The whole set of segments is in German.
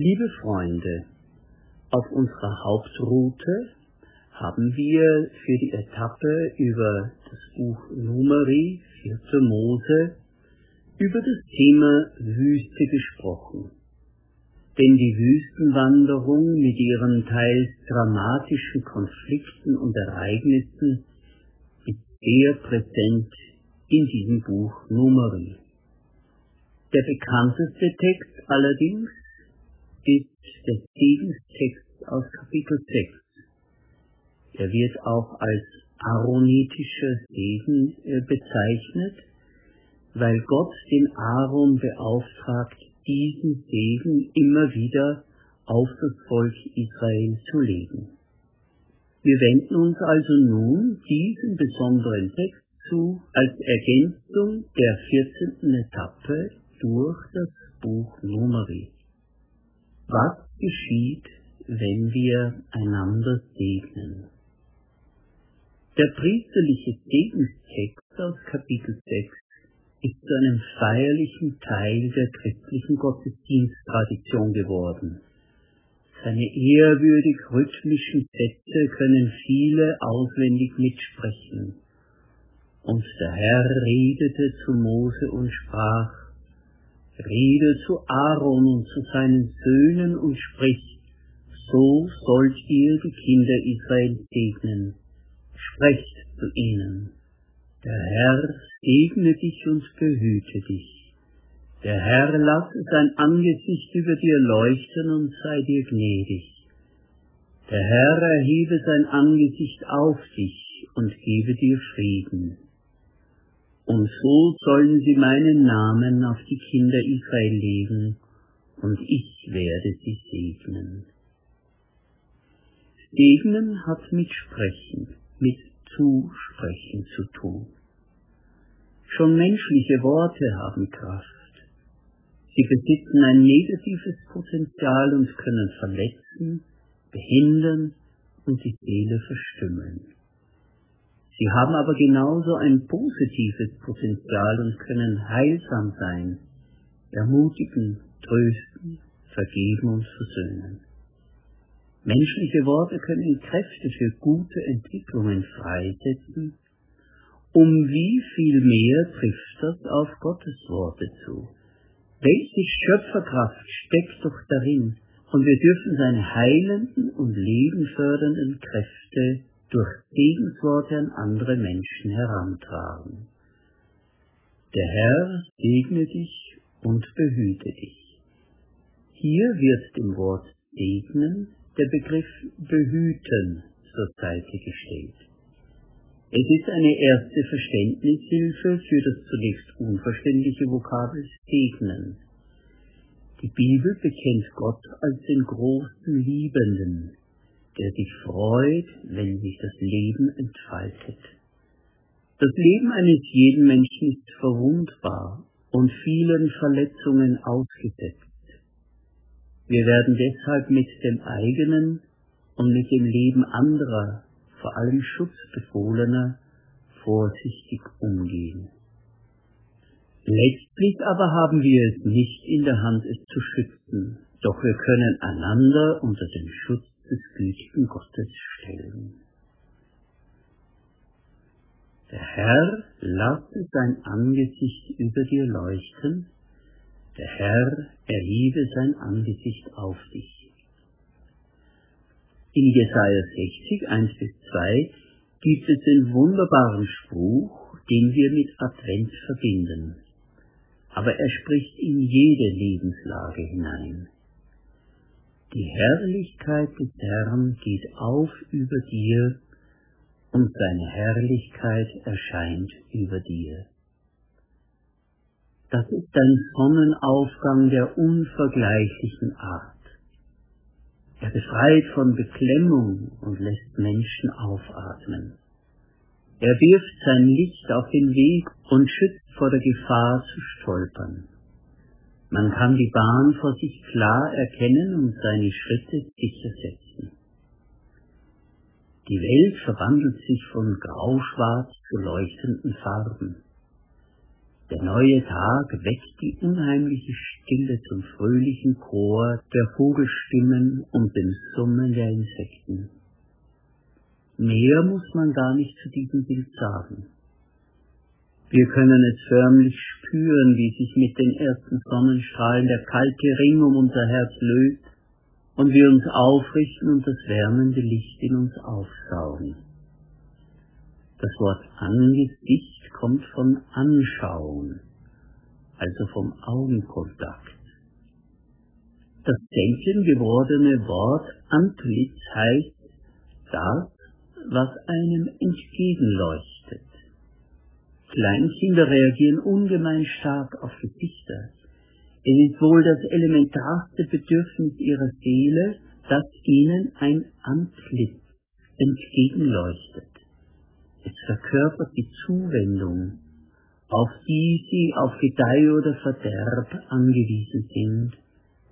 Liebe Freunde, auf unserer Hauptroute haben wir für die Etappe über das Buch Numeri, 4. Mose, über das Thema Wüste gesprochen. Denn die Wüstenwanderung mit ihren teils dramatischen Konflikten und Ereignissen ist sehr präsent in diesem Buch Numeri. Der bekannteste Text allerdings ist der Segenstext aus Kapitel 6. Er wird auch als aaronitischer Segen äh, bezeichnet, weil Gott den Aaron beauftragt, diesen Segen immer wieder auf das Volk Israel zu legen. Wir wenden uns also nun diesen besonderen Text zu als Ergänzung der 14. Etappe durch das Buch Numeri. Was geschieht, wenn wir einander segnen? Der priesterliche Segenstext aus Kapitel 6 ist zu einem feierlichen Teil der christlichen Gottesdiensttradition geworden. Seine ehrwürdig rhythmischen Sätze können viele auswendig mitsprechen. Und der Herr redete zu Mose und sprach, Rede zu Aaron und zu seinen Söhnen und sprich, so sollt ihr die Kinder Israel segnen. Sprecht zu ihnen. Der Herr segne dich und behüte dich. Der Herr lasse sein Angesicht über dir leuchten und sei dir gnädig. Der Herr erhebe sein Angesicht auf dich und gebe dir Frieden und so sollen sie meinen Namen auf die Kinder Israel legen, und ich werde sie segnen. Segnen hat mit Sprechen, mit Zusprechen zu tun. Schon menschliche Worte haben Kraft. Sie besitzen ein negatives Potenzial und können verletzen, behindern und die Seele verstümmeln. Sie haben aber genauso ein positives Potenzial und können heilsam sein, ermutigen, trösten, vergeben und versöhnen. Menschliche Worte können Kräfte für gute Entwicklungen freisetzen, um wie viel mehr trifft das auf Gottes Worte zu. Welche Schöpferkraft steckt doch darin, und wir dürfen seine heilenden und lebenfördernden Kräfte durch Segensworte an andere Menschen herantragen. Der Herr segne dich und behüte dich. Hier wird dem Wort segnen der Begriff behüten zur Seite gestellt. Es ist eine erste Verständnishilfe für das zunächst unverständliche Vokabel segnen. Die Bibel bekennt Gott als den großen Liebenden, der sich freut, wenn sich das Leben entfaltet. Das Leben eines jeden Menschen ist verwundbar und vielen Verletzungen ausgesetzt. Wir werden deshalb mit dem eigenen und mit dem Leben anderer, vor allem Schutzbefohlener, vorsichtig umgehen. Letztlich aber haben wir es nicht in der Hand, es zu schützen, doch wir können einander unter den Schutz des gütigen Gottes stellen. Der Herr lasse sein Angesicht über dir leuchten, der Herr erhebe sein Angesicht auf dich. In Jesaja 60, 1 bis 2 gibt es den wunderbaren Spruch, den wir mit Advent verbinden. Aber er spricht in jede Lebenslage hinein. Die Herrlichkeit des Herrn geht auf über dir und seine Herrlichkeit erscheint über dir. Das ist ein Sonnenaufgang der unvergleichlichen Art. Er befreit von Beklemmung und lässt Menschen aufatmen. Er wirft sein Licht auf den Weg und schützt vor der Gefahr zu stolpern. Man kann die Bahn vor sich klar erkennen und seine Schritte sicher setzen. Die Welt verwandelt sich von grauschwarz zu leuchtenden Farben. Der neue Tag weckt die unheimliche Stille zum fröhlichen Chor der Vogelstimmen und dem Summen der Insekten. Mehr muss man gar nicht zu diesem Bild sagen. Wir können es förmlich spüren, wie sich mit den ersten Sonnenstrahlen der kalte Ring um unser Herz löst und wir uns aufrichten und das wärmende Licht in uns aufsaugen. Das Wort Angesicht kommt von Anschauen, also vom Augenkontakt. Das selten gewordene Wort Antlitz heißt das, was einem entgegenleuchtet. Kleinkinder reagieren ungemein stark auf Gesichter. Es ist wohl das elementarste Bedürfnis ihrer Seele, dass ihnen ein Antlitz entgegenleuchtet. Es verkörpert die Zuwendung, auf die sie auf Gedeih oder Verderb angewiesen sind,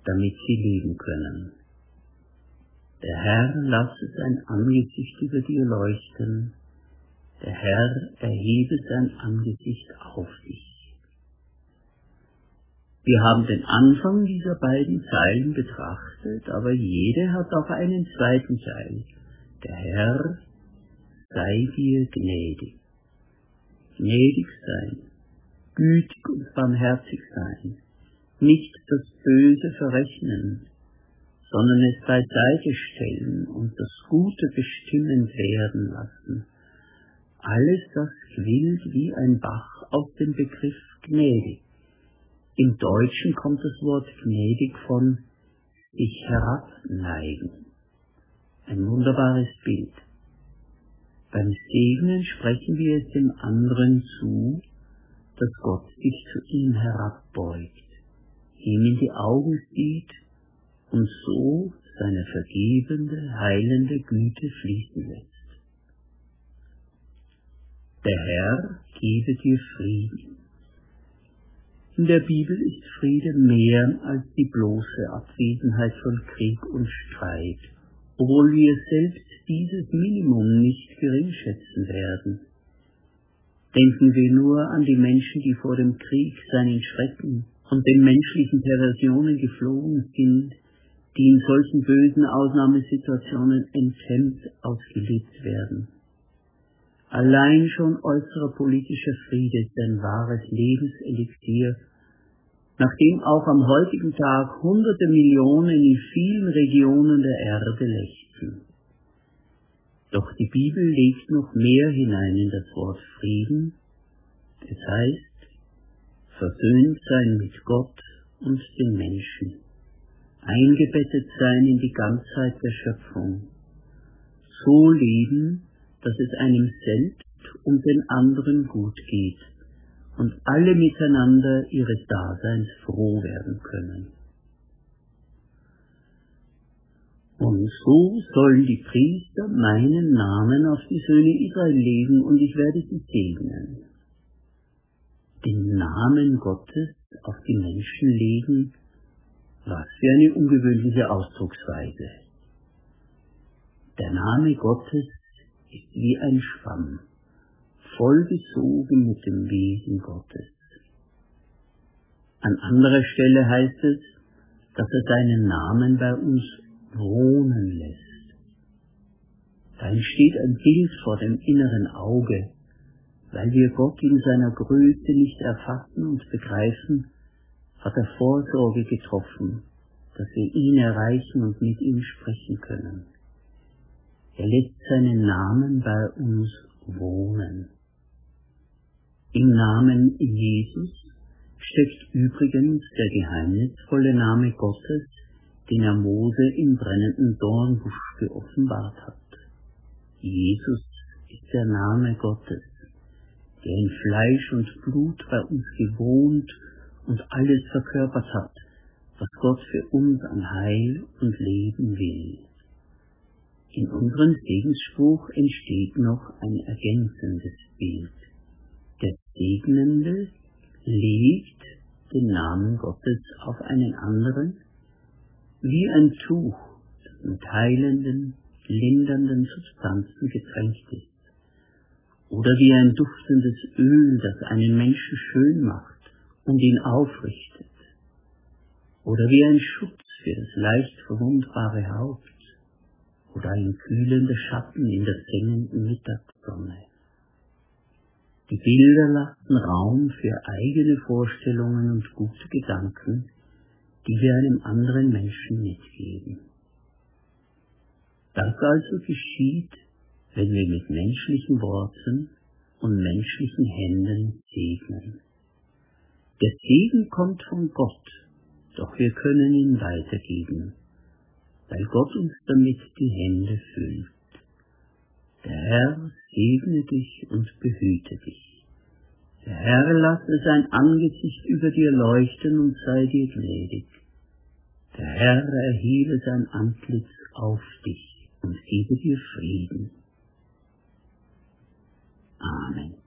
damit sie leben können. Der Herr lasse sein Angesicht über dir leuchten, der Herr erhebe sein Angesicht auf dich. Wir haben den Anfang dieser beiden Zeilen betrachtet, aber jede hat auch einen zweiten Teil. Der Herr sei dir gnädig. Gnädig sein, gütig und barmherzig sein, nicht das Böse verrechnen, sondern es beiseite stellen und das Gute bestimmend werden lassen. Alles das quillt wie ein Bach aus dem Begriff gnädig. Im Deutschen kommt das Wort gnädig von sich herabneigen. Ein wunderbares Bild. Beim Segnen sprechen wir es dem anderen zu, dass Gott sich zu ihm herabbeugt, ihm in die Augen sieht und so seine vergebende, heilende Güte fließen lässt. Der Herr gebe dir Frieden. In der Bibel ist Friede mehr als die bloße Abwesenheit von Krieg und Streit, obwohl wir selbst dieses Minimum nicht geringschätzen werden. Denken wir nur an die Menschen, die vor dem Krieg seinen Schrecken und den menschlichen Perversionen geflohen sind, die in solchen bösen Ausnahmesituationen enthemmt ausgelebt werden. Allein schon äußerer politischer Friede ist ein wahres Lebenselixier, nachdem auch am heutigen Tag hunderte Millionen in vielen Regionen der Erde lechzen. Doch die Bibel legt noch mehr hinein in das Wort Frieden. Es heißt, versöhnt sein mit Gott und den Menschen eingebettet sein in die Ganzheit der Schöpfung, so leben, dass es einem selbst und den anderen gut geht und alle miteinander ihres Daseins froh werden können. Und so sollen die Priester meinen Namen auf die Söhne Israel legen und ich werde sie segnen. Den Namen Gottes auf die Menschen legen, was für eine ungewöhnliche Ausdrucksweise. Der Name Gottes ist wie ein Schwamm, vollgesogen mit dem Wesen Gottes. An anderer Stelle heißt es, dass er seinen Namen bei uns wohnen lässt. Da entsteht ein Bild vor dem inneren Auge, weil wir Gott in seiner Größe nicht erfassen und begreifen, hat er Vorsorge getroffen, dass wir ihn erreichen und mit ihm sprechen können. Er lässt seinen Namen bei uns wohnen. Im Namen Jesus steckt übrigens der geheimnisvolle Name Gottes, den er Mose im brennenden Dornbusch geoffenbart hat. Jesus ist der Name Gottes, der in Fleisch und Blut bei uns gewohnt und alles verkörpert hat, was Gott für uns an Heil und Leben will. In unserem Segensspruch entsteht noch ein ergänzendes Bild. Der Segnende legt den Namen Gottes auf einen anderen, wie ein Tuch, das mit heilenden, lindernden Substanzen getränkt ist, oder wie ein duftendes Öl, das einen Menschen schön macht und ihn aufrichtet, oder wie ein Schutz für das leicht verwundbare Haupt, oder ein kühlender Schatten in der sengenden Mittagssonne. Die Bilder lassen Raum für eigene Vorstellungen und gute Gedanken, die wir einem anderen Menschen mitgeben. Das also geschieht, wenn wir mit menschlichen Worten und menschlichen Händen segnen. Der Segen kommt von Gott, doch wir können ihn weitergeben, weil Gott uns damit die Hände füllt. Der Herr segne dich und behüte dich. Der Herr lasse sein Angesicht über dir leuchten und sei dir gnädig. Der Herr erhebe sein Antlitz auf dich und gebe dir Frieden. Amen.